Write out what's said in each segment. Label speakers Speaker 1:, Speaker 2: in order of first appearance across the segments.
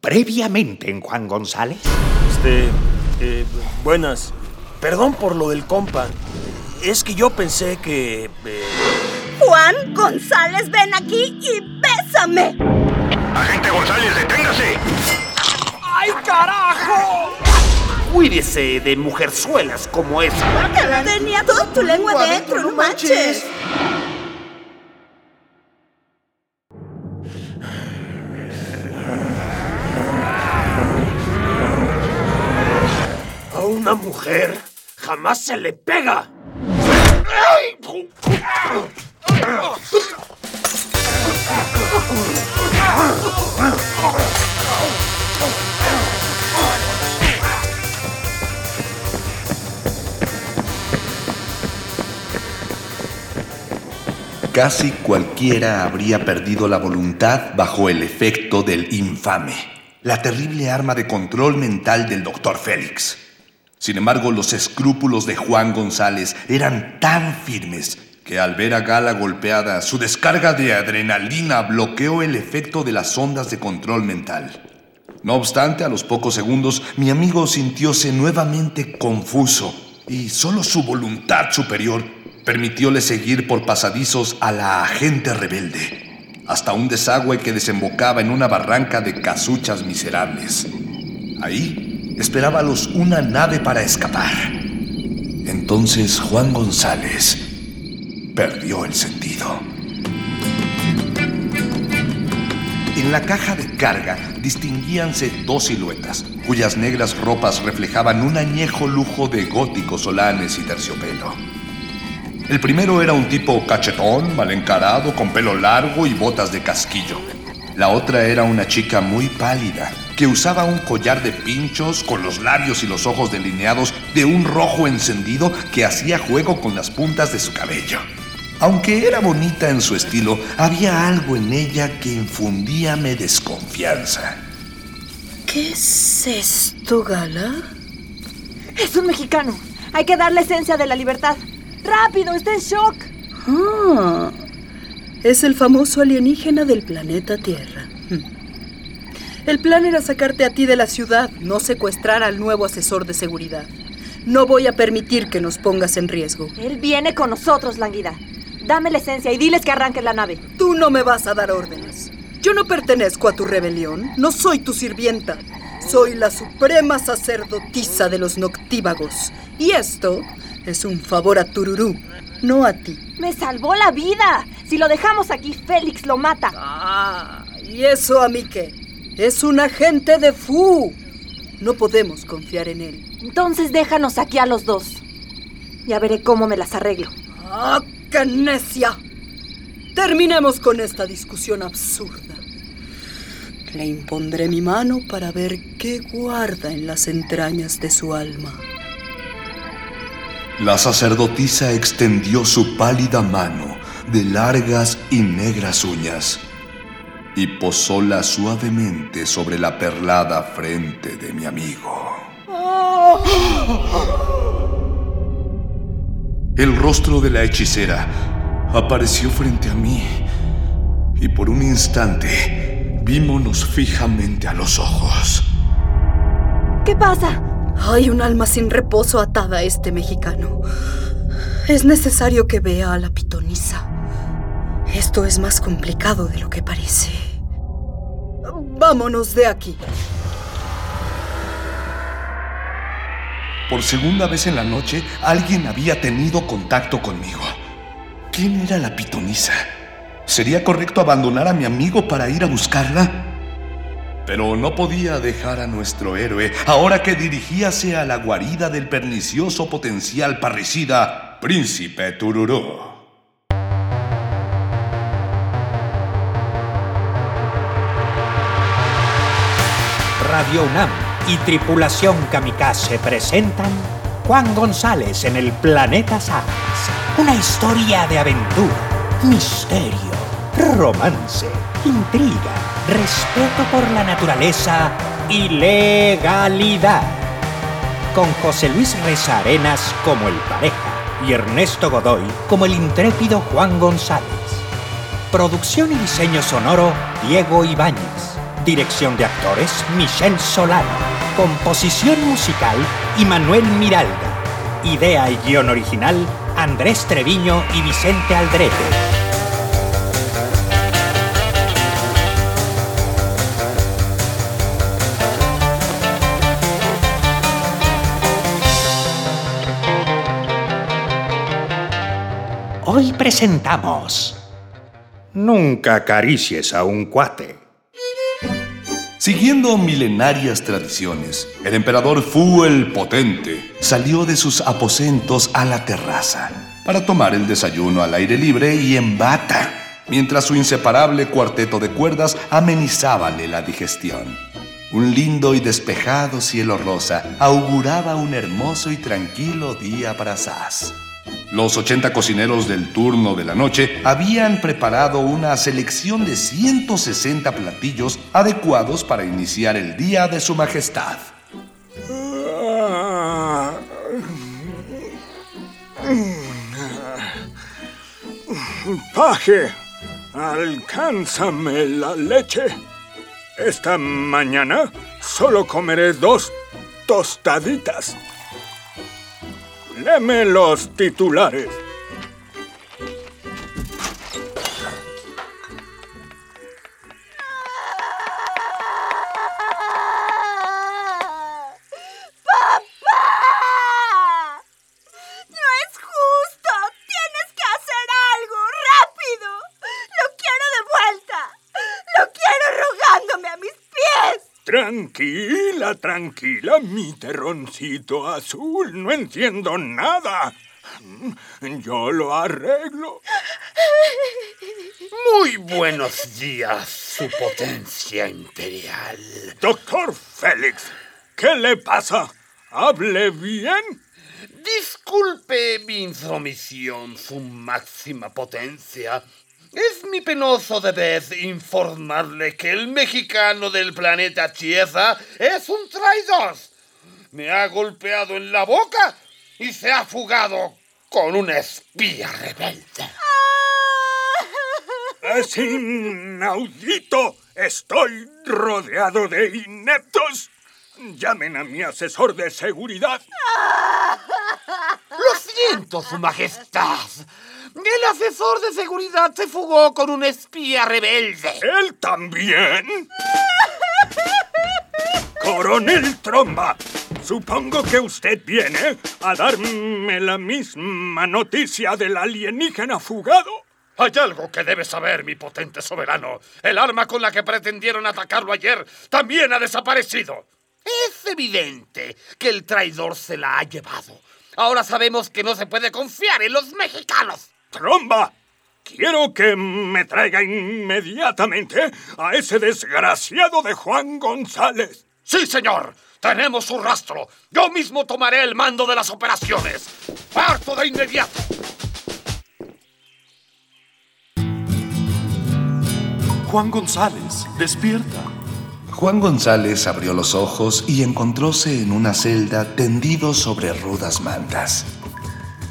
Speaker 1: previamente en Juan González?
Speaker 2: Este... Eh, buenas. Perdón por lo del compa. Es que yo pensé que... Eh,
Speaker 3: Juan González, ven aquí y bésame.
Speaker 4: Agente González, deténgase.
Speaker 2: ¡Ay, carajo! Cuídese de mujerzuelas como esa.
Speaker 3: Tenía toda tu lengua dentro, no manches.
Speaker 2: Una mujer jamás se le pega.
Speaker 5: Casi cualquiera habría perdido la voluntad bajo el efecto del infame, la terrible arma de control mental del doctor Félix. Sin embargo, los escrúpulos de Juan González eran tan firmes que al ver a Gala golpeada, su descarga de adrenalina bloqueó el efecto de las ondas de control mental. No obstante, a los pocos segundos, mi amigo sintióse nuevamente confuso y solo su voluntad superior permitióle seguir por pasadizos a la agente rebelde, hasta un desagüe que desembocaba en una barranca de casuchas miserables. Ahí esperábalos una nave para escapar. Entonces Juan González perdió el sentido. En la caja de carga distinguíanse dos siluetas, cuyas negras ropas reflejaban un añejo lujo de góticos solanes y terciopelo. El primero era un tipo cachetón, mal encarado, con pelo largo y botas de casquillo. La otra era una chica muy pálida, que usaba un collar de pinchos con los labios y los ojos delineados de un rojo encendido que hacía juego con las puntas de su cabello. Aunque era bonita en su estilo, había algo en ella que infundíame desconfianza.
Speaker 3: ¿Qué es esto, Gala?
Speaker 6: Es un mexicano. Hay que darle esencia de la libertad. ¡Rápido! ¡Está en shock!
Speaker 3: Ah, es el famoso alienígena del planeta Tierra. El plan era sacarte a ti de la ciudad, no secuestrar al nuevo asesor de seguridad. No voy a permitir que nos pongas en riesgo.
Speaker 6: Él viene con nosotros, Languida. Dame la esencia y diles que arranquen la nave.
Speaker 3: Tú no me vas a dar órdenes. Yo no pertenezco a tu rebelión. No soy tu sirvienta. Soy la suprema sacerdotisa de los noctívagos. Y esto es un favor a Tururú, no a ti.
Speaker 6: ¡Me salvó la vida! Si lo dejamos aquí, Félix lo mata.
Speaker 3: Ah, ¿y eso a mí qué? Es un agente de Fu. No podemos confiar en él.
Speaker 6: Entonces déjanos aquí a los dos. Ya veré cómo me las arreglo.
Speaker 3: ¡Ah, qué necia! Terminemos con esta discusión absurda. Le impondré mi mano para ver qué guarda en las entrañas de su alma.
Speaker 5: La sacerdotisa extendió su pálida mano de largas y negras uñas y posóla suavemente sobre la perlada frente de mi amigo. El rostro de la hechicera apareció frente a mí y por un instante vímonos fijamente a los ojos.
Speaker 6: ¿Qué pasa?
Speaker 3: Hay un alma sin reposo atada a este mexicano. Es necesario que vea a la pitonisa. Esto es más complicado de lo que parece. Vámonos de aquí.
Speaker 5: Por segunda vez en la noche, alguien había tenido contacto conmigo. ¿Quién era la pitonisa? ¿Sería correcto abandonar a mi amigo para ir a buscarla? Pero no podía dejar a nuestro héroe, ahora que dirigíase a la guarida del pernicioso potencial parricida, Príncipe Tururú.
Speaker 1: Y Tripulación Kamikaze presentan Juan González en el Planeta Sagas. Una historia de aventura, misterio, romance, intriga, respeto por la naturaleza y legalidad. Con José Luis Reza Arenas como el pareja y Ernesto Godoy como el intrépido Juan González. Producción y diseño sonoro Diego Ibáñez. Dirección de actores, Michelle Solano. Composición musical, Manuel Miralda. Idea y guion original, Andrés Treviño y Vicente Aldrete. Hoy presentamos... Nunca acaricies a un cuate.
Speaker 5: Siguiendo milenarias tradiciones, el emperador Fu el Potente salió de sus aposentos a la terraza para tomar el desayuno al aire libre y en bata, mientras su inseparable cuarteto de cuerdas amenizábale la digestión. Un lindo y despejado cielo rosa auguraba un hermoso y tranquilo día para Sass. Los 80 cocineros del turno de la noche habían preparado una selección de 160 platillos adecuados para iniciar el día de su majestad.
Speaker 7: Paje, alcánzame la leche. Esta mañana solo comeré dos tostaditas. Leme los titulares. Mi terroncito azul. No entiendo nada. Yo lo arreglo.
Speaker 8: Muy buenos días, Su Potencia Imperial.
Speaker 7: Doctor Félix, ¿qué le pasa? ¿Hable bien?
Speaker 8: Disculpe mi intromisión, Su Máxima Potencia. Es mi penoso deber informarle que el mexicano del planeta Tierra es un traidor. Me ha golpeado en la boca y se ha fugado con una espía rebelde.
Speaker 7: Es inaudito. Estoy rodeado de ineptos. Llamen a mi asesor de seguridad.
Speaker 8: Lo siento, Su Majestad. El asesor de seguridad se fugó con un espía rebelde.
Speaker 7: ¿Él también? Coronel Tromba, supongo que usted viene a darme la misma noticia del alienígena fugado.
Speaker 8: Hay algo que debe saber, mi potente soberano. El arma con la que pretendieron atacarlo ayer también ha desaparecido. Es evidente que el traidor se la ha llevado. Ahora sabemos que no se puede confiar en los mexicanos.
Speaker 7: Tromba, quiero que me traiga inmediatamente a ese desgraciado de Juan González.
Speaker 8: Sí, señor. Tenemos su rastro. Yo mismo tomaré el mando de las operaciones. Parto de inmediato.
Speaker 9: Juan González, despierta.
Speaker 5: Juan González abrió los ojos y encontróse en una celda tendido sobre rudas mantas.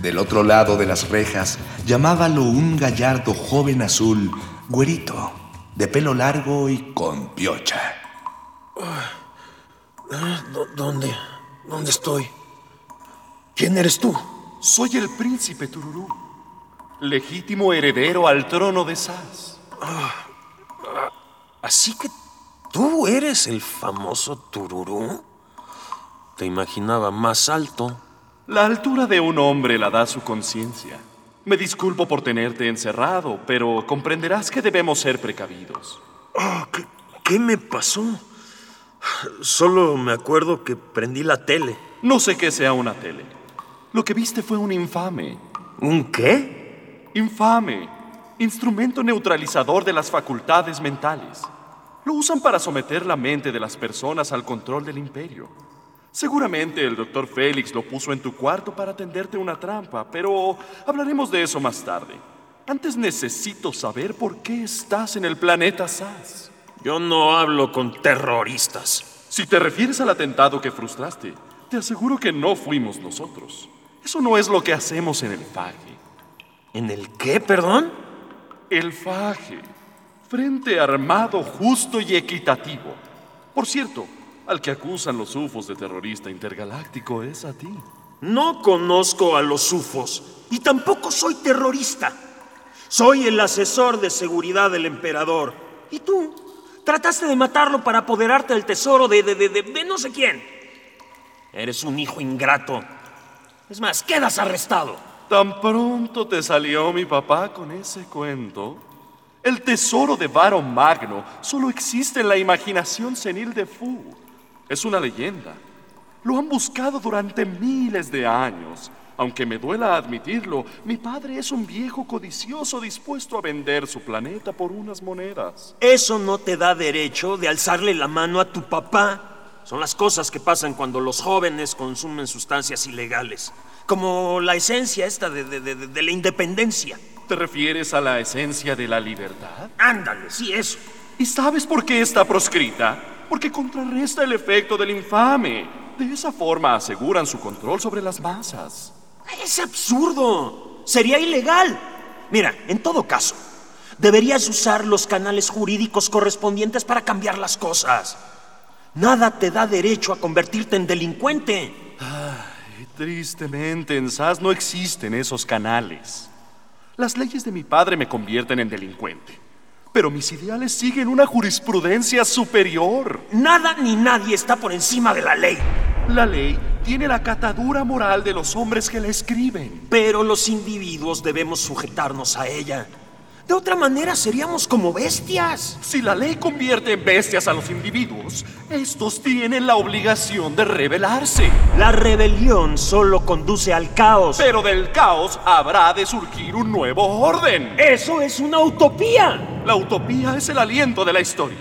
Speaker 5: Del otro lado de las rejas llamábalo un gallardo joven azul, güerito, de pelo largo y con piocha.
Speaker 2: ¿Dónde? ¿Dónde estoy? ¿Quién eres tú?
Speaker 9: Soy el príncipe Tururú, legítimo heredero al trono de Sas.
Speaker 2: Ah, así que tú eres el famoso Tururú. Te imaginaba más alto.
Speaker 9: La altura de un hombre la da su conciencia. Me disculpo por tenerte encerrado, pero comprenderás que debemos ser precavidos.
Speaker 2: Ah, ¿qué, me pasó? Solo me acuerdo que prendí la tele.
Speaker 9: No sé qué sea una tele. Lo que viste fue un infame.
Speaker 2: ¿Un qué?
Speaker 9: Infame. Instrumento neutralizador de las facultades mentales. Lo usan para someter la mente de las personas al control del imperio. Seguramente el doctor Félix lo puso en tu cuarto para tenderte una trampa, pero hablaremos de eso más tarde. Antes necesito saber por qué estás en el planeta SAS.
Speaker 2: Yo no hablo con terroristas.
Speaker 9: Si te refieres al atentado que frustraste, te aseguro que no fuimos nosotros. Eso no es lo que hacemos en el Faje.
Speaker 2: ¿En el qué, perdón?
Speaker 9: El Faje. Frente armado, justo y equitativo. Por cierto, al que acusan los UFOs de terrorista intergaláctico es a ti.
Speaker 2: No conozco a los UFOs y tampoco soy terrorista. Soy el asesor de seguridad del emperador. ¿Y tú? Trataste de matarlo para apoderarte del tesoro de, de, de, de no sé quién. Eres un hijo ingrato. Es más, quedas arrestado.
Speaker 9: Tan pronto te salió mi papá con ese cuento. El tesoro de Baron Magno solo existe en la imaginación senil de Fu. Es una leyenda. Lo han buscado durante miles de años. Aunque me duela admitirlo, mi padre es un viejo codicioso dispuesto a vender su planeta por unas monedas.
Speaker 2: Eso no te da derecho de alzarle la mano a tu papá. Son las cosas que pasan cuando los jóvenes consumen sustancias ilegales. Como la esencia esta de, de, de, de la independencia.
Speaker 9: ¿Te refieres a la esencia de la libertad?
Speaker 2: Ándale, sí, eso.
Speaker 9: ¿Y sabes por qué está proscrita? Porque contrarresta el efecto del infame. De esa forma aseguran su control sobre las masas.
Speaker 2: Es absurdo. Sería ilegal. Mira, en todo caso, deberías usar los canales jurídicos correspondientes para cambiar las cosas. Nada te da derecho a convertirte en delincuente.
Speaker 9: Ay, tristemente, en SAS no existen esos canales. Las leyes de mi padre me convierten en delincuente. Pero mis ideales siguen una jurisprudencia superior.
Speaker 2: Nada ni nadie está por encima de la ley.
Speaker 9: La ley tiene la catadura moral de los hombres que la escriben.
Speaker 2: Pero los individuos debemos sujetarnos a ella. De otra manera seríamos como bestias.
Speaker 9: Si la ley convierte en bestias a los individuos, estos tienen la obligación de rebelarse.
Speaker 2: La rebelión solo conduce al caos.
Speaker 9: Pero del caos habrá de surgir un nuevo orden.
Speaker 2: Eso es una utopía.
Speaker 9: La utopía es el aliento de la historia.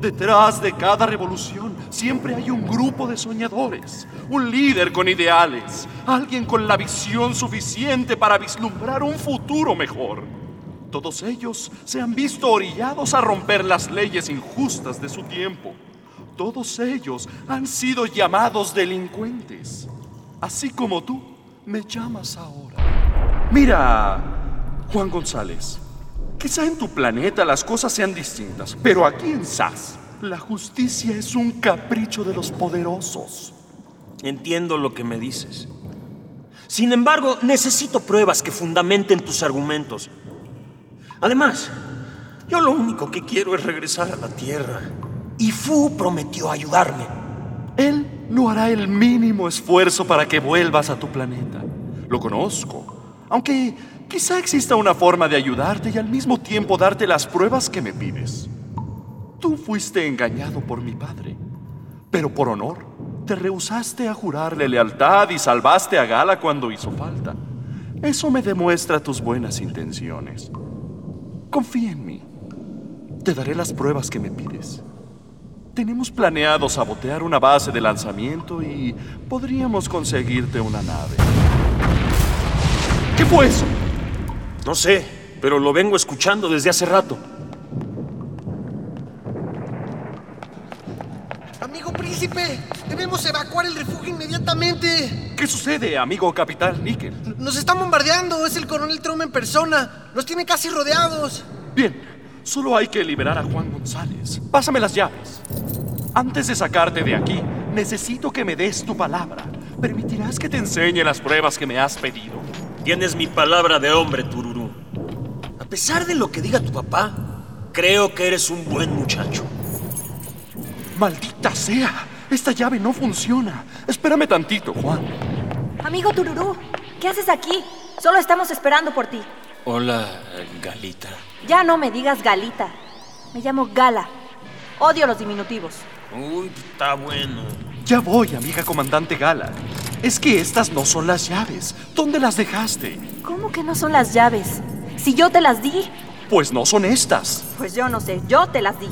Speaker 9: Detrás de cada revolución siempre hay un grupo de soñadores, un líder con ideales, alguien con la visión suficiente para vislumbrar un futuro mejor. Todos ellos se han visto orillados a romper las leyes injustas de su tiempo. Todos ellos han sido llamados delincuentes. Así como tú me llamas ahora. Mira, Juan González, quizá en tu planeta las cosas sean distintas, pero aquí en SAS, la justicia es un capricho de los poderosos.
Speaker 2: Entiendo lo que me dices. Sin embargo, necesito pruebas que fundamenten tus argumentos. Además, yo lo único que quiero es regresar a la Tierra. Y Fu prometió ayudarme.
Speaker 9: Él no hará el mínimo esfuerzo para que vuelvas a tu planeta. Lo conozco. Aunque quizá exista una forma de ayudarte y al mismo tiempo darte las pruebas que me pides. Tú fuiste engañado por mi padre, pero por honor te rehusaste a jurarle lealtad y salvaste a Gala cuando hizo falta. Eso me demuestra tus buenas intenciones. Confía en mí. Te daré las pruebas que me pides. Tenemos planeado sabotear una base de lanzamiento y podríamos conseguirte una nave. ¿Qué fue eso?
Speaker 2: No sé, pero lo vengo escuchando desde hace rato.
Speaker 10: Amigo príncipe, debemos evacuar el refugio inmediatamente.
Speaker 9: ¿Qué sucede, amigo capitán Níquel?
Speaker 10: Nos están bombardeando, es el coronel Trump en persona. Los tiene casi rodeados.
Speaker 9: Bien, solo hay que liberar a Juan González. Pásame las llaves. Antes de sacarte de aquí, necesito que me des tu palabra. ¿Permitirás que te enseñe las pruebas que me has pedido?
Speaker 2: Tienes mi palabra de hombre, Tururú. A pesar de lo que diga tu papá, creo que eres un buen muchacho.
Speaker 9: ¡Maldita sea! Esta llave no funciona. Espérame tantito, Juan.
Speaker 6: Amigo Tururú, ¿qué haces aquí? Solo estamos esperando por ti.
Speaker 2: Hola, Galita.
Speaker 6: Ya no me digas Galita. Me llamo Gala. Odio los diminutivos.
Speaker 2: Uy, está bueno.
Speaker 9: Ya voy, amiga comandante Gala. Es que estas no son las llaves. ¿Dónde las dejaste?
Speaker 6: ¿Cómo que no son las llaves? Si yo te las di.
Speaker 9: Pues no son estas.
Speaker 6: Pues yo no sé, yo te las di.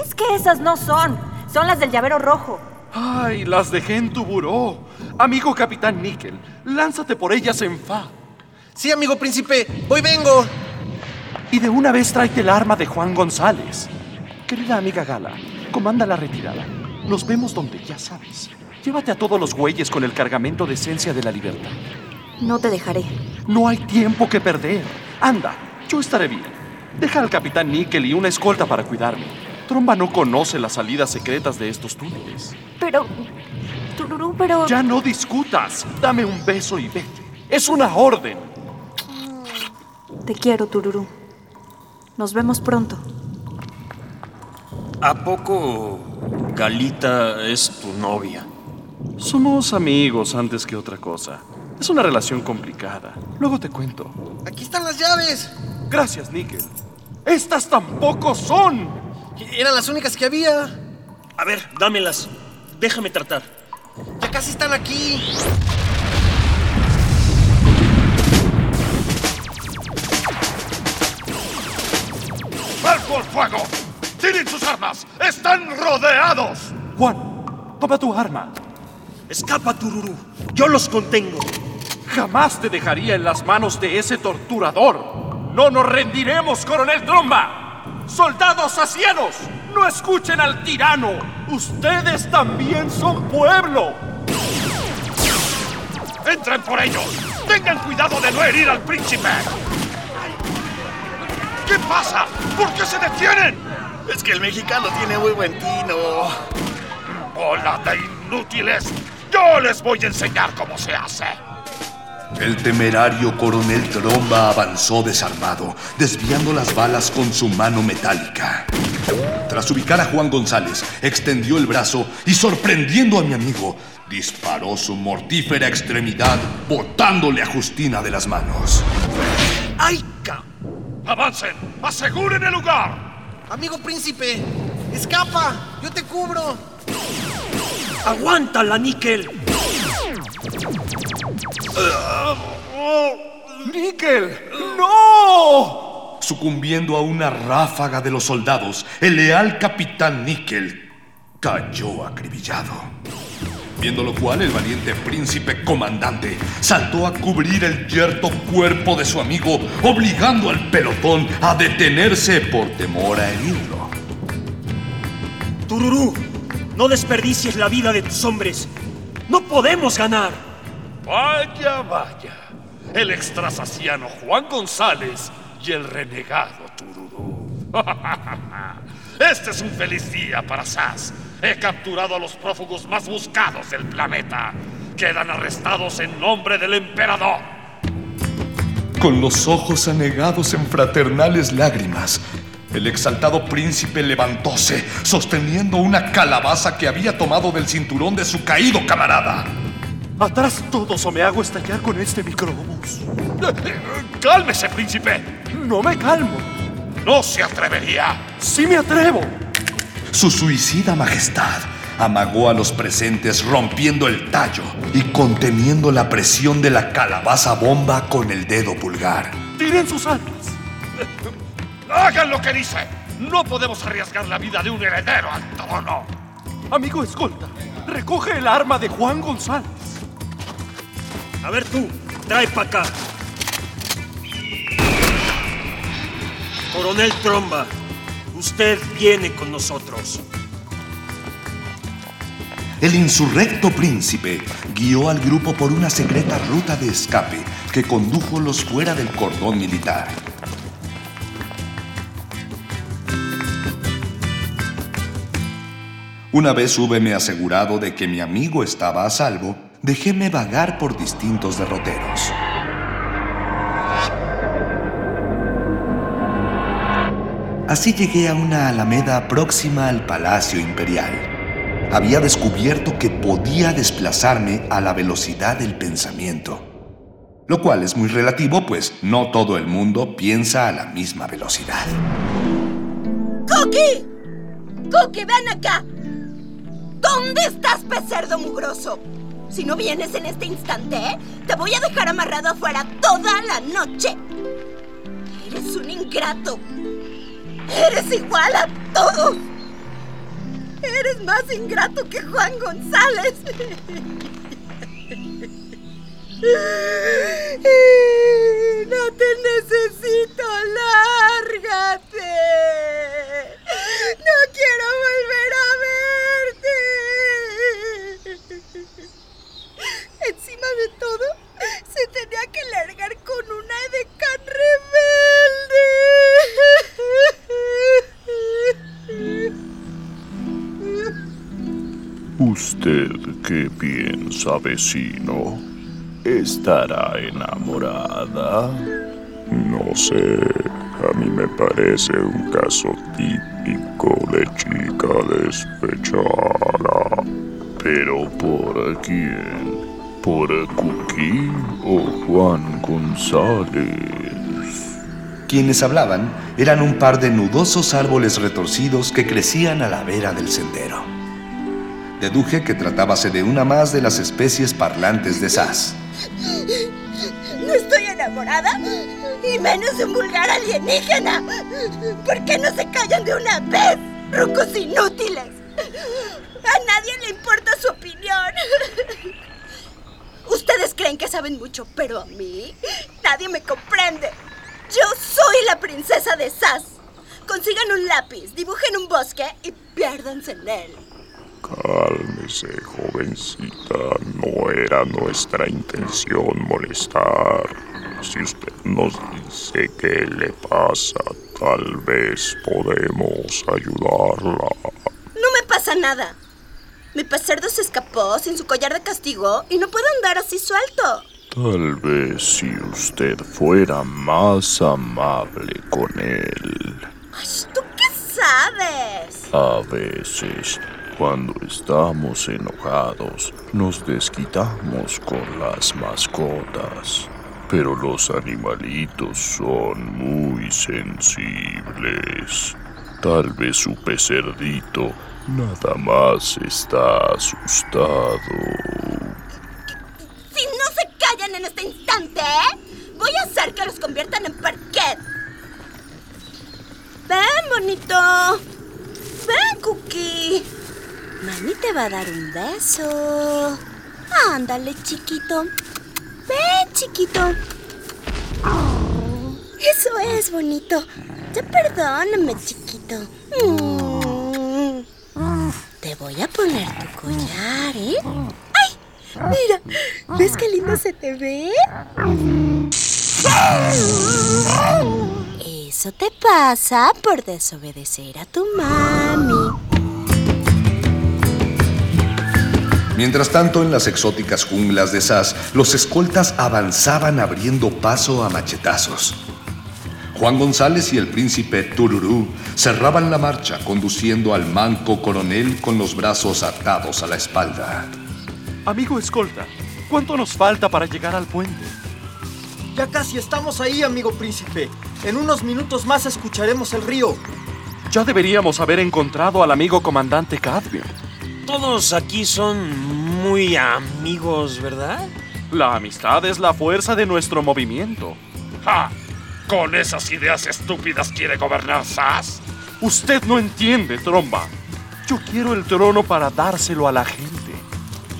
Speaker 6: Es que esas no son. Son las del llavero rojo.
Speaker 9: Ay, las dejé en tu buró. Amigo capitán Níquel, lánzate por ellas en fa.
Speaker 10: Sí, amigo príncipe, voy vengo.
Speaker 9: Y de una vez tráete el arma de Juan González. Querida amiga Gala, comanda la retirada. Nos vemos donde ya sabes. Llévate a todos los güeyes con el cargamento de esencia de la libertad.
Speaker 6: No te dejaré.
Speaker 9: No hay tiempo que perder. Anda, yo estaré bien. Deja al capitán Nickel y una escolta para cuidarme. Tromba no conoce las salidas secretas de estos túneles.
Speaker 6: Pero... Tururú, pero...
Speaker 9: Ya no discutas. Dame un beso y vete. Es una orden.
Speaker 6: Te quiero, Tururú. Nos vemos pronto.
Speaker 2: ¿A poco Galita es tu novia?
Speaker 9: Somos amigos antes que otra cosa. Es una relación complicada. Luego te cuento.
Speaker 10: Aquí están las llaves.
Speaker 9: Gracias, Nickel. Estas tampoco son.
Speaker 10: Eran las únicas que había.
Speaker 2: A ver, dámelas. Déjame tratar.
Speaker 10: Ya casi están aquí.
Speaker 4: ¡Alto al fuego! ¡Tiren sus armas! ¡Están rodeados!
Speaker 9: Juan, toma tu arma.
Speaker 2: Escapa, Tururú. Yo los contengo.
Speaker 9: Jamás te dejaría en las manos de ese torturador. No nos rendiremos, coronel Tromba. Soldados asianos, no escuchen al tirano. Ustedes también son pueblo.
Speaker 4: ¡Entren por ellos! ¡Tengan cuidado de no herir al príncipe! ¿Qué pasa? ¿Por qué se detienen?
Speaker 11: Es que el mexicano tiene muy buen tino.
Speaker 4: ¡Hola de inútiles! ¡Yo les voy a enseñar cómo se hace!
Speaker 5: El temerario coronel Tromba avanzó desarmado, desviando las balas con su mano metálica. Tras ubicar a Juan González, extendió el brazo y, sorprendiendo a mi amigo, disparó su mortífera extremidad, botándole a Justina de las manos.
Speaker 4: ¡Ay, ca! ¡Avancen! ¡Aseguren el lugar!
Speaker 10: Amigo príncipe, escapa. Yo te cubro.
Speaker 2: ¡Aguántala, Níquel!
Speaker 9: ¡Níquel! ¡No!
Speaker 5: Sucumbiendo a una ráfaga de los soldados, el leal capitán Níquel cayó acribillado. Viendo lo cual, el valiente príncipe comandante saltó a cubrir el yerto cuerpo de su amigo, obligando al pelotón a detenerse por temor a herirlo.
Speaker 2: Tururú, no desperdicies la vida de tus hombres. No podemos ganar.
Speaker 8: Vaya, vaya. El extrasaciano Juan González y el renegado Tururú. Este es un feliz día para Sass. He capturado a los prófugos más buscados del planeta. Quedan arrestados en nombre del emperador.
Speaker 5: Con los ojos anegados en fraternales lágrimas, el exaltado príncipe levantóse, sosteniendo una calabaza que había tomado del cinturón de su caído camarada.
Speaker 9: Atrás todos o me hago estallar con este microbús.
Speaker 8: ¡Cálmese, príncipe!
Speaker 9: No me calmo.
Speaker 8: No se atrevería.
Speaker 9: Sí me atrevo.
Speaker 5: Su suicida majestad amagó a los presentes rompiendo el tallo y conteniendo la presión de la calabaza bomba con el dedo pulgar.
Speaker 9: Tiren sus armas.
Speaker 8: Hagan lo que dice. No podemos arriesgar la vida de un heredero al trono.
Speaker 9: Amigo escolta, recoge el arma de Juan González.
Speaker 2: A ver tú, trae para acá. Coronel Tromba, usted viene con nosotros.
Speaker 5: El insurrecto príncipe guió al grupo por una secreta ruta de escape que condujolos fuera del cordón militar. Una vez húbeme asegurado de que mi amigo estaba a salvo, dejéme vagar por distintos derroteros. Así llegué a una alameda próxima al Palacio Imperial. Había descubierto que podía desplazarme a la velocidad del pensamiento. Lo cual es muy relativo, pues no todo el mundo piensa a la misma velocidad.
Speaker 12: ¡Cookie! ¡Cookie, ven acá! ¿Dónde estás, pecerdo mugroso? Si no vienes en este instante, te voy a dejar amarrado afuera toda la noche. Eres un ingrato. Eres igual a todos. Eres más ingrato que Juan González. No te necesito, lárgate. No quiero volver a de todo, se tenía que largar con una edecán rebelde.
Speaker 13: ¿Usted qué piensa, vecino? ¿Estará enamorada?
Speaker 14: No sé, a mí me parece un caso típico de chica despechada.
Speaker 13: ¿Pero por quién? ¿Por Cookie o Juan González?
Speaker 5: Quienes hablaban eran un par de nudosos árboles retorcidos que crecían a la vera del sendero. Deduje que tratábase de una más de las especies parlantes de Sass.
Speaker 12: No estoy enamorada, y menos de un vulgar alienígena. ¿Por qué no se callan de una vez, rucos inútiles? A nadie le importa su opinión. Creen que saben mucho, pero a mí nadie me comprende. Yo soy la princesa de Sass. Consigan un lápiz, dibujen un bosque y piérdanse en él.
Speaker 14: Cálmese, jovencita. No era nuestra intención molestar. Si usted nos dice qué le pasa, tal vez podemos ayudarla.
Speaker 12: No me pasa nada. Mi pecerdo se escapó sin su collar de castigo y no puedo andar así suelto.
Speaker 13: Tal vez si usted fuera más amable con él.
Speaker 12: ¿Tú qué sabes?
Speaker 13: A veces, cuando estamos enojados, nos desquitamos con las mascotas. Pero los animalitos son muy sensibles. Tal vez su pecerdito nada más está asustado.
Speaker 12: Si no se callan en este instante, voy a hacer que los conviertan en parquet. Ven, bonito. Ven, Cookie. Mami te va a dar un beso. Ándale, chiquito. Ven, chiquito. Eso es bonito. Ya perdóname, chiquito. Mm. Te voy a poner tu collar, ¿eh? ¡Ay! Mira, ¿ves qué lindo se te ve? Eso te pasa por desobedecer a tu mami.
Speaker 5: Mientras tanto, en las exóticas junglas de Sass, los escoltas avanzaban abriendo paso a machetazos. Juan González y el príncipe Tururú cerraban la marcha conduciendo al manco coronel con los brazos atados a la espalda.
Speaker 9: Amigo escolta, ¿cuánto nos falta para llegar al puente?
Speaker 10: Ya casi estamos ahí, amigo príncipe. En unos minutos más escucharemos el río.
Speaker 9: Ya deberíamos haber encontrado al amigo comandante Cadmium.
Speaker 2: Todos aquí son muy amigos, ¿verdad?
Speaker 9: La amistad es la fuerza de nuestro movimiento.
Speaker 4: ¡Ja! ¿Con esas ideas estúpidas quiere gobernar Sass?
Speaker 9: Usted no entiende, Tromba. Yo quiero el trono para dárselo a la gente.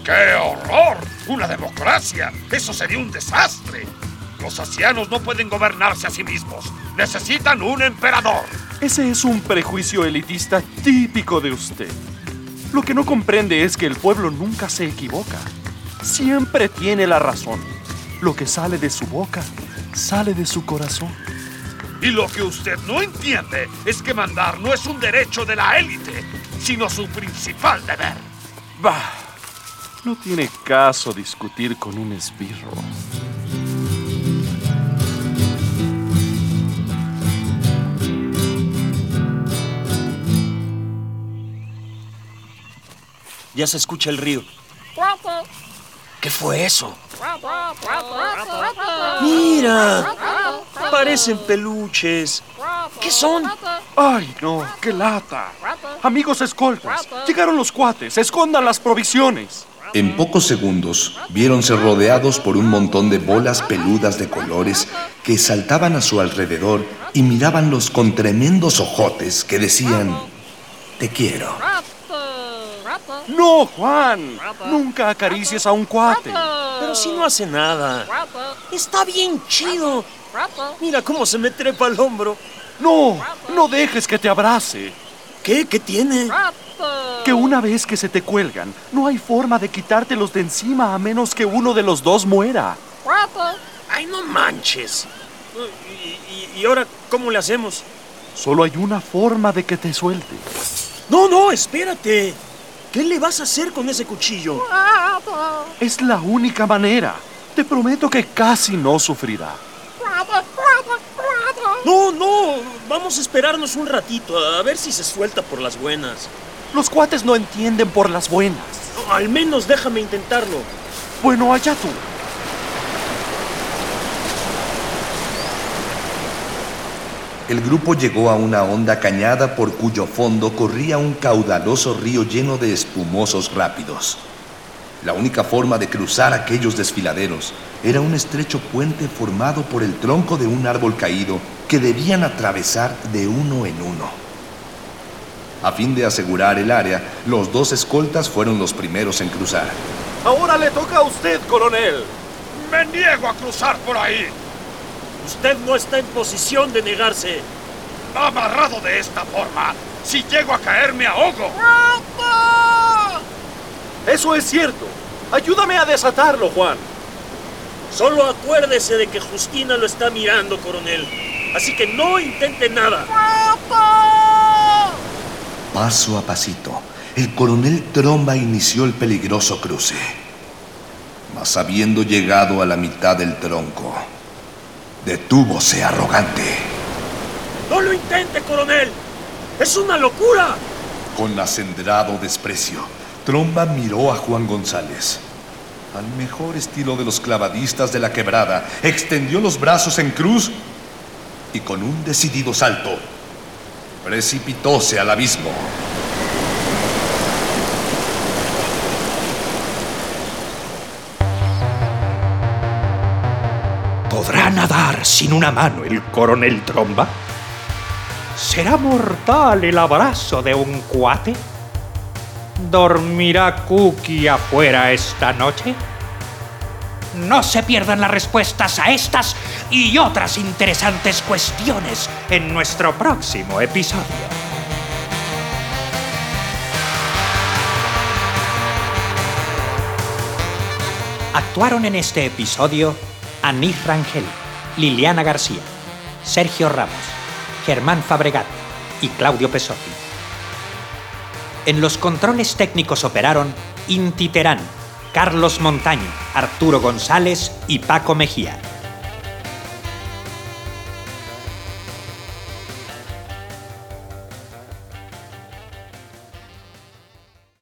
Speaker 4: ¡Qué horror! ¡Una democracia! ¡Eso sería un desastre! Los asianos no pueden gobernarse a sí mismos. Necesitan un emperador.
Speaker 9: Ese es un prejuicio elitista típico de usted. Lo que no comprende es que el pueblo nunca se equivoca. Siempre tiene la razón. Lo que sale de su boca sale de su corazón.
Speaker 4: Y lo que usted no entiende es que mandar no es un derecho de la élite, sino su principal deber.
Speaker 9: Bah, no tiene caso discutir con un esbirro.
Speaker 2: Ya se escucha el río. ¿Qué fue eso? Mira, parecen peluches. ¿Qué son?
Speaker 9: ¡Ay, no! ¡Qué lata! Amigos escoltas, llegaron los cuates. Escondan las provisiones.
Speaker 5: En pocos segundos, viéronse rodeados por un montón de bolas peludas de colores que saltaban a su alrededor y mirabanlos con tremendos ojotes que decían, te quiero.
Speaker 9: No, Juan. Nunca acaricies a un cuate.
Speaker 2: Pero si no hace nada. Está bien chido. Mira cómo se me trepa al hombro.
Speaker 9: No, no dejes que te abrace.
Speaker 2: ¿Qué? ¿Qué tiene?
Speaker 9: Que una vez que se te cuelgan, no hay forma de quitártelos de encima a menos que uno de los dos muera.
Speaker 2: Ay, no manches. ¿Y, ahora cómo le hacemos?
Speaker 9: Solo hay una forma de que te suelte.
Speaker 2: No, no, espérate. ¿Qué le vas a hacer con ese cuchillo?
Speaker 9: Es la única manera. Te prometo que casi no sufrirá.
Speaker 2: No, no. Vamos a esperarnos un ratito a ver si se suelta por las buenas.
Speaker 9: Los cuates no entienden por las buenas.
Speaker 2: Al menos déjame intentarlo.
Speaker 9: Bueno, allá tú.
Speaker 5: El grupo llegó a una honda cañada por cuyo fondo corría un caudaloso río lleno de espumosos rápidos. La única forma de cruzar aquellos desfiladeros era un estrecho puente formado por el tronco de un árbol caído que debían atravesar de uno en uno. A fin de asegurar el área, los dos escoltas fueron los primeros en cruzar.
Speaker 9: Ahora le toca a usted, coronel.
Speaker 4: Me niego a cruzar por ahí.
Speaker 2: Usted no está en posición de negarse.
Speaker 4: Amarrado de esta forma, si llego a caer me ahogo.
Speaker 9: Eso es cierto. Ayúdame a desatarlo, Juan.
Speaker 2: Solo acuérdese de que Justina lo está mirando, coronel. Así que no intente nada.
Speaker 5: Paso a pasito, el coronel Tromba inició el peligroso cruce. Mas habiendo llegado a la mitad del tronco, detúvose arrogante.
Speaker 2: ¡No lo intente, coronel! ¡Es una locura!
Speaker 5: Con acendrado desprecio, Tromba miró a Juan González. Al mejor estilo de los clavadistas de la quebrada, extendió los brazos en cruz y con un decidido salto, precipitóse al abismo.
Speaker 1: ¿Podrá nadar sin una mano el coronel Tromba? ¿Será mortal el abrazo de un cuate? ¿Dormirá Cookie afuera esta noche? No se pierdan las respuestas a estas y otras interesantes cuestiones en nuestro próximo episodio. Actuaron en este episodio Anís Rangel, Liliana García, Sergio Ramos, Germán Fabregat y Claudio Pesotti. En los controles técnicos operaron Inti Terán, Carlos Montaño, Arturo González y Paco Mejía.